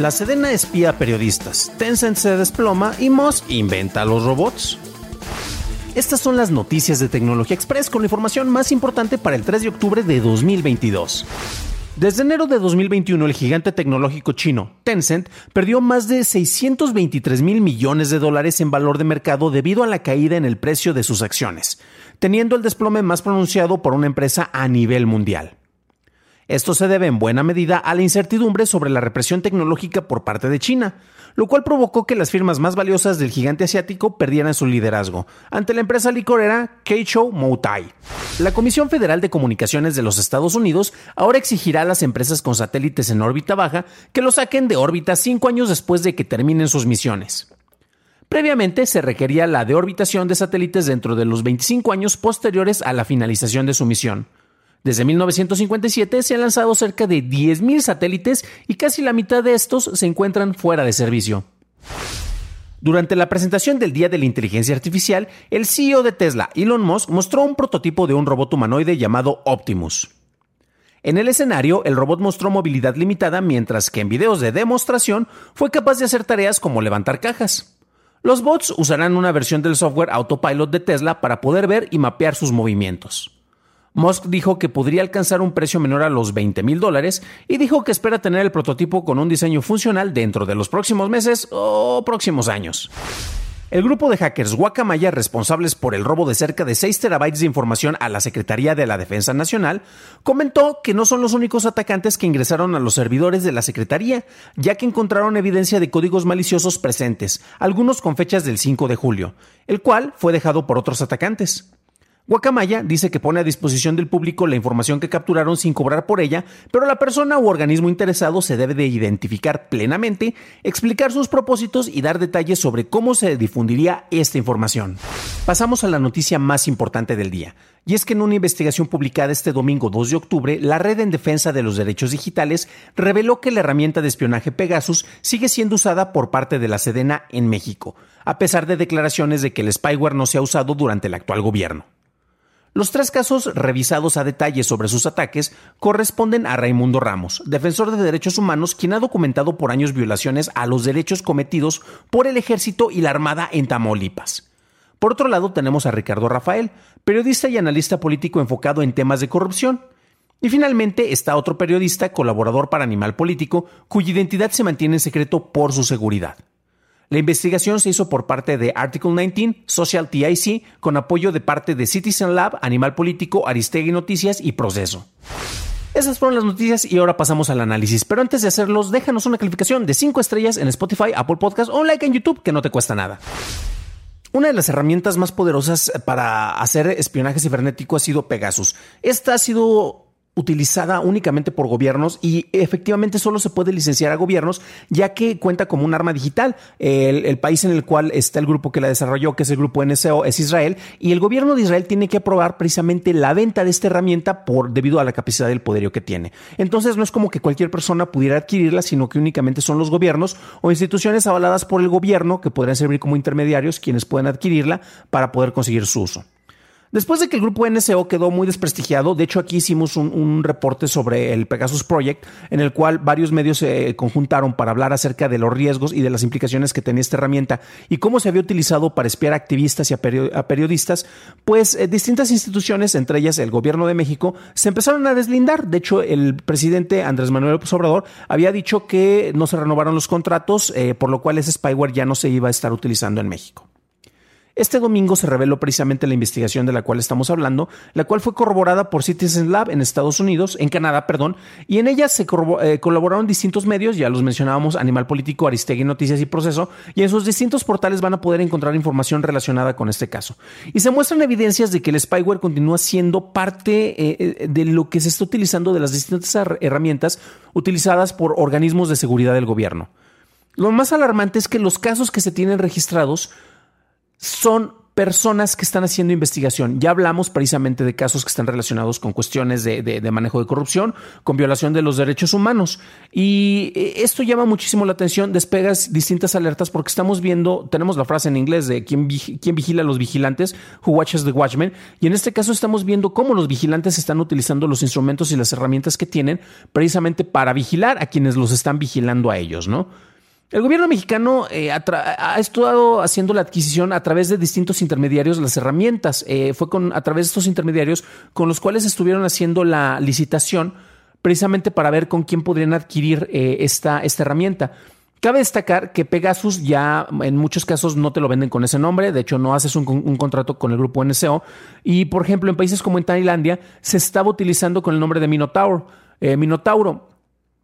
La Sedena espía periodistas, Tencent se desploma y Musk inventa los robots. Estas son las noticias de Tecnología Express con la información más importante para el 3 de octubre de 2022. Desde enero de 2021, el gigante tecnológico chino, Tencent, perdió más de 623 mil millones de dólares en valor de mercado debido a la caída en el precio de sus acciones, teniendo el desplome más pronunciado por una empresa a nivel mundial. Esto se debe en buena medida a la incertidumbre sobre la represión tecnológica por parte de China, lo cual provocó que las firmas más valiosas del gigante asiático perdieran su liderazgo ante la empresa licorera Keicho Moutai. La Comisión Federal de Comunicaciones de los Estados Unidos ahora exigirá a las empresas con satélites en órbita baja que lo saquen de órbita cinco años después de que terminen sus misiones. Previamente se requería la deorbitación de satélites dentro de los 25 años posteriores a la finalización de su misión. Desde 1957 se han lanzado cerca de 10.000 satélites y casi la mitad de estos se encuentran fuera de servicio. Durante la presentación del Día de la Inteligencia Artificial, el CEO de Tesla, Elon Musk, mostró un prototipo de un robot humanoide llamado Optimus. En el escenario, el robot mostró movilidad limitada, mientras que en videos de demostración fue capaz de hacer tareas como levantar cajas. Los bots usarán una versión del software Autopilot de Tesla para poder ver y mapear sus movimientos. Musk dijo que podría alcanzar un precio menor a los 20 mil dólares y dijo que espera tener el prototipo con un diseño funcional dentro de los próximos meses o próximos años. El grupo de hackers Guacamaya, responsables por el robo de cerca de 6 terabytes de información a la Secretaría de la Defensa Nacional, comentó que no son los únicos atacantes que ingresaron a los servidores de la Secretaría, ya que encontraron evidencia de códigos maliciosos presentes, algunos con fechas del 5 de julio, el cual fue dejado por otros atacantes. Guacamaya dice que pone a disposición del público la información que capturaron sin cobrar por ella, pero la persona u organismo interesado se debe de identificar plenamente, explicar sus propósitos y dar detalles sobre cómo se difundiría esta información. Pasamos a la noticia más importante del día, y es que en una investigación publicada este domingo 2 de octubre, la Red en Defensa de los Derechos Digitales reveló que la herramienta de espionaje Pegasus sigue siendo usada por parte de la Sedena en México, a pesar de declaraciones de que el spyware no se ha usado durante el actual gobierno. Los tres casos revisados a detalle sobre sus ataques corresponden a Raimundo Ramos, defensor de derechos humanos, quien ha documentado por años violaciones a los derechos cometidos por el ejército y la armada en Tamaulipas. Por otro lado, tenemos a Ricardo Rafael, periodista y analista político enfocado en temas de corrupción. Y finalmente está otro periodista, colaborador para Animal Político, cuya identidad se mantiene en secreto por su seguridad. La investigación se hizo por parte de Article 19, Social TIC, con apoyo de parte de Citizen Lab, Animal Político, Aristegui Noticias y Proceso. Esas fueron las noticias y ahora pasamos al análisis. Pero antes de hacerlos, déjanos una calificación de 5 estrellas en Spotify, Apple Podcast o un like en YouTube que no te cuesta nada. Una de las herramientas más poderosas para hacer espionaje cibernético ha sido Pegasus. Esta ha sido utilizada únicamente por gobiernos y efectivamente solo se puede licenciar a gobiernos ya que cuenta como un arma digital. El, país en el cual está el grupo que la desarrolló, que es el grupo NSO, es Israel y el gobierno de Israel tiene que aprobar precisamente la venta de esta herramienta por debido a la capacidad del poderío que tiene. Entonces no es como que cualquier persona pudiera adquirirla, sino que únicamente son los gobiernos o instituciones avaladas por el gobierno que podrían servir como intermediarios quienes pueden adquirirla para poder conseguir su uso. Después de que el grupo NSO quedó muy desprestigiado, de hecho aquí hicimos un, reporte sobre el Pegasus Project, en el cual varios medios se conjuntaron para hablar acerca de los riesgos y de las implicaciones que tenía esta herramienta y cómo se había utilizado para espiar a activistas y a, periodistas, pues eh, distintas instituciones, entre ellas el gobierno de México, se empezaron a deslindar. De hecho, el presidente Andrés Manuel López Obrador había dicho que no se renovaron los contratos, eh, por lo cual ese spyware ya no se iba a estar utilizando en México. Este domingo se reveló precisamente la investigación de la cual estamos hablando, la cual fue corroborada por Citizen Lab en Estados Unidos, en Canadá, perdón, y en ella se eh, colaboraron distintos medios, ya los mencionábamos, Animal Político, Aristegui Noticias y Proceso, y en sus distintos portales van a poder encontrar información relacionada con este caso. Y se muestran evidencias de que el spyware continúa siendo parte eh, eh, de lo que se está utilizando de las distintas herramientas utilizadas por organismos de seguridad del gobierno. Lo más alarmante es que los casos que se tienen registrados son personas que están haciendo investigación. Ya hablamos precisamente de casos que están relacionados con cuestiones de, manejo de corrupción, con violación de los derechos humanos. Y eh, esto llama muchísimo la atención, despegas distintas alertas porque estamos viendo, tenemos la frase en inglés de quién, quién vigila a los vigilantes, who watches the watchmen, y en este caso estamos viendo cómo los vigilantes están utilizando los instrumentos y las herramientas que tienen precisamente para vigilar a quienes los están vigilando a ellos, ¿no? El gobierno mexicano eh, ha estado haciendo la adquisición a través de distintos intermediarios las herramientas. Eh, fue con, a través de estos intermediarios con los cuales estuvieron haciendo la licitación precisamente para ver con quién podrían adquirir eh, esta, esta herramienta. Cabe destacar que Pegasus ya en muchos casos no te lo venden con ese nombre, de hecho no haces un, un, contrato con el grupo NSO y por ejemplo en países como en Tailandia se estaba utilizando con el nombre de Minotauro. Minotauro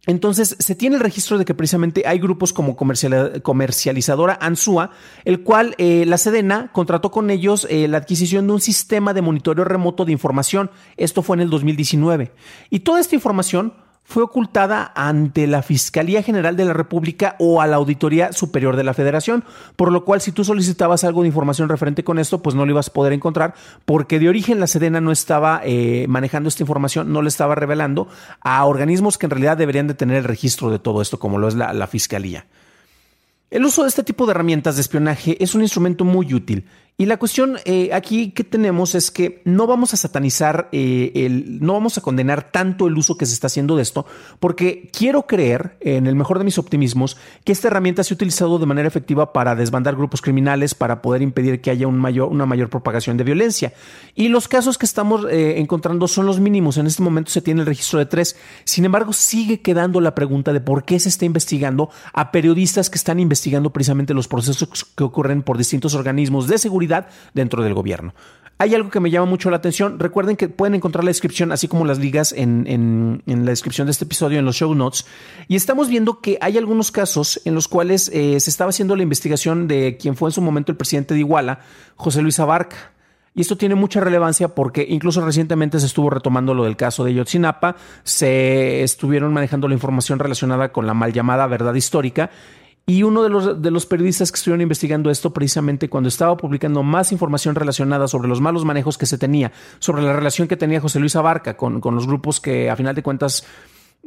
entonces, se tiene el registro de que precisamente hay grupos como comercializadora Ansua, el cual eh, la Sedena contrató con ellos eh, la adquisición de un sistema de monitoreo remoto de información. Esto fue en el 2019. Y toda esta información fue ocultada ante la Fiscalía General de la República o a la Auditoría Superior de la Federación, por lo cual si tú solicitabas algo de información referente con esto, pues no lo ibas a poder encontrar, porque de origen la Sedena no estaba eh, manejando esta información, no le estaba revelando a organismos que en realidad deberían de tener el registro de todo esto, como lo es la, la Fiscalía. El uso de este tipo de herramientas de espionaje es un instrumento muy útil y la cuestión eh, aquí que tenemos es que no vamos a satanizar, eh, el, no vamos a condenar tanto el uso que se está haciendo de esto, porque quiero creer, en el mejor de mis optimismos, que esta herramienta se ha utilizado de manera efectiva para desbandar grupos criminales, para poder impedir que haya un mayor, una mayor propagación de violencia. Y los casos que estamos eh, encontrando son los mínimos. En este momento se tiene el registro de tres. Sin embargo, sigue quedando la pregunta de por qué se está investigando a periodistas que están investigando precisamente los procesos que ocurren por distintos organismos de seguridad dentro del gobierno. Hay algo que me llama mucho la atención. Recuerden que pueden encontrar la descripción, así como las ligas en, la descripción de este episodio, en los show notes. Y estamos viendo que hay algunos casos en los cuales eh, se estaba haciendo la investigación de quien fue en su momento el presidente de Iguala, José Luis Abarca. Y esto tiene mucha relevancia porque incluso recientemente se estuvo retomando lo del caso de Yotzinapa, se estuvieron manejando la información relacionada con la mal llamada verdad histórica y uno de los, de los periodistas que estuvieron investigando esto precisamente cuando estaba publicando más información relacionada sobre los malos manejos que se tenía, sobre la relación que tenía José Luis Abarca con, con los grupos que a final de cuentas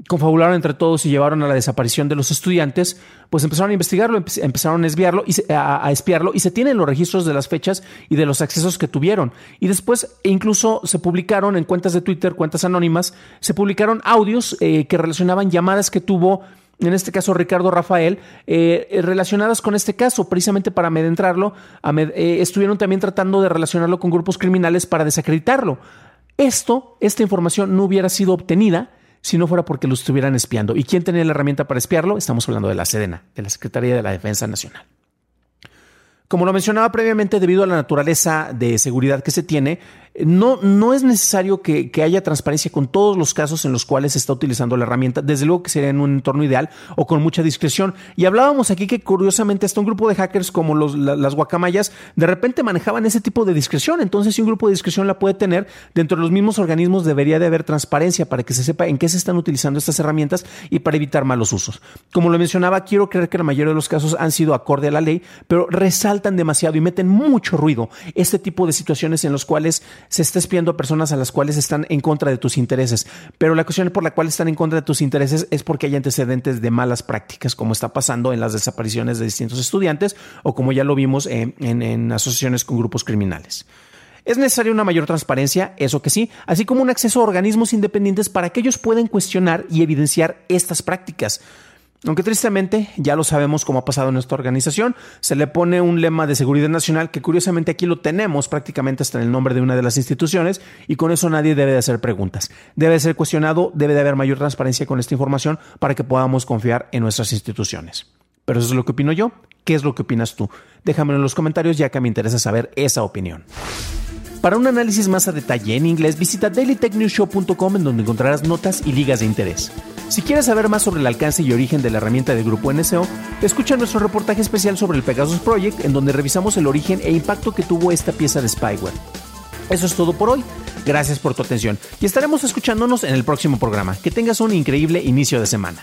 confabularon entre todos y llevaron a la desaparición de los estudiantes, pues empezaron a investigarlo, empezaron a espiarlo y a, espiarlo y se tienen los registros de las fechas y de los accesos que tuvieron. Y después incluso se publicaron en cuentas de Twitter, cuentas anónimas, se publicaron audios eh, que relacionaban llamadas que tuvo en este caso Ricardo Rafael, eh, eh, relacionadas con este caso, precisamente para amedentrarlo, eh, estuvieron también tratando de relacionarlo con grupos criminales para desacreditarlo. Esto, esta información no hubiera sido obtenida si no fuera porque lo estuvieran espiando. ¿Y quién tenía la herramienta para espiarlo? Estamos hablando de la Sedena, de la Secretaría de la Defensa Nacional. Como lo mencionaba previamente, debido a la naturaleza de seguridad que se tiene, no, no es necesario que, haya transparencia con todos los casos en los cuales se está utilizando la herramienta. Desde luego que sería en un entorno ideal o con mucha discreción. Y hablábamos aquí que curiosamente hasta un grupo de hackers como los, las guacamayas de repente manejaban ese tipo de discreción. Entonces, si un grupo de discreción la puede tener, dentro de los mismos organismos debería de haber transparencia para que se sepa en qué se están utilizando estas herramientas y para evitar malos usos. Como lo mencionaba, quiero creer que la mayoría de los casos han sido acorde a la ley, pero resaltan demasiado y meten mucho ruido este tipo de situaciones en los cuales se está espiando a personas a las cuales están en contra de tus intereses. Pero la cuestión por la cual están en contra de tus intereses es porque hay antecedentes de malas prácticas, como está pasando en las desapariciones de distintos estudiantes o como ya lo vimos en, en asociaciones con grupos criminales. Es necesaria una mayor transparencia, eso que sí, así como un acceso a organismos independientes para que ellos puedan cuestionar y evidenciar estas prácticas. Aunque tristemente, ya lo sabemos como ha pasado en nuestra organización, se le pone un lema de seguridad nacional que curiosamente aquí lo tenemos prácticamente hasta en el nombre de una de las instituciones y con eso nadie debe de hacer preguntas. Debe ser cuestionado, debe de haber mayor transparencia con esta información para que podamos confiar en nuestras instituciones. Pero eso es lo que opino yo. ¿Qué es lo que opinas tú? Déjamelo en los comentarios ya que me interesa saber esa opinión. Para un análisis más a detalle en inglés, visita dailytechnewshow.com en donde encontrarás notas y ligas de interés. Si quieres saber más sobre el alcance y origen de la herramienta del grupo NSO, escucha nuestro reportaje especial sobre el Pegasus Project en donde revisamos el origen e impacto que tuvo esta pieza de spyware. Eso es todo por hoy. Gracias por tu atención y estaremos escuchándonos en el próximo programa. Que tengas un increíble inicio de semana.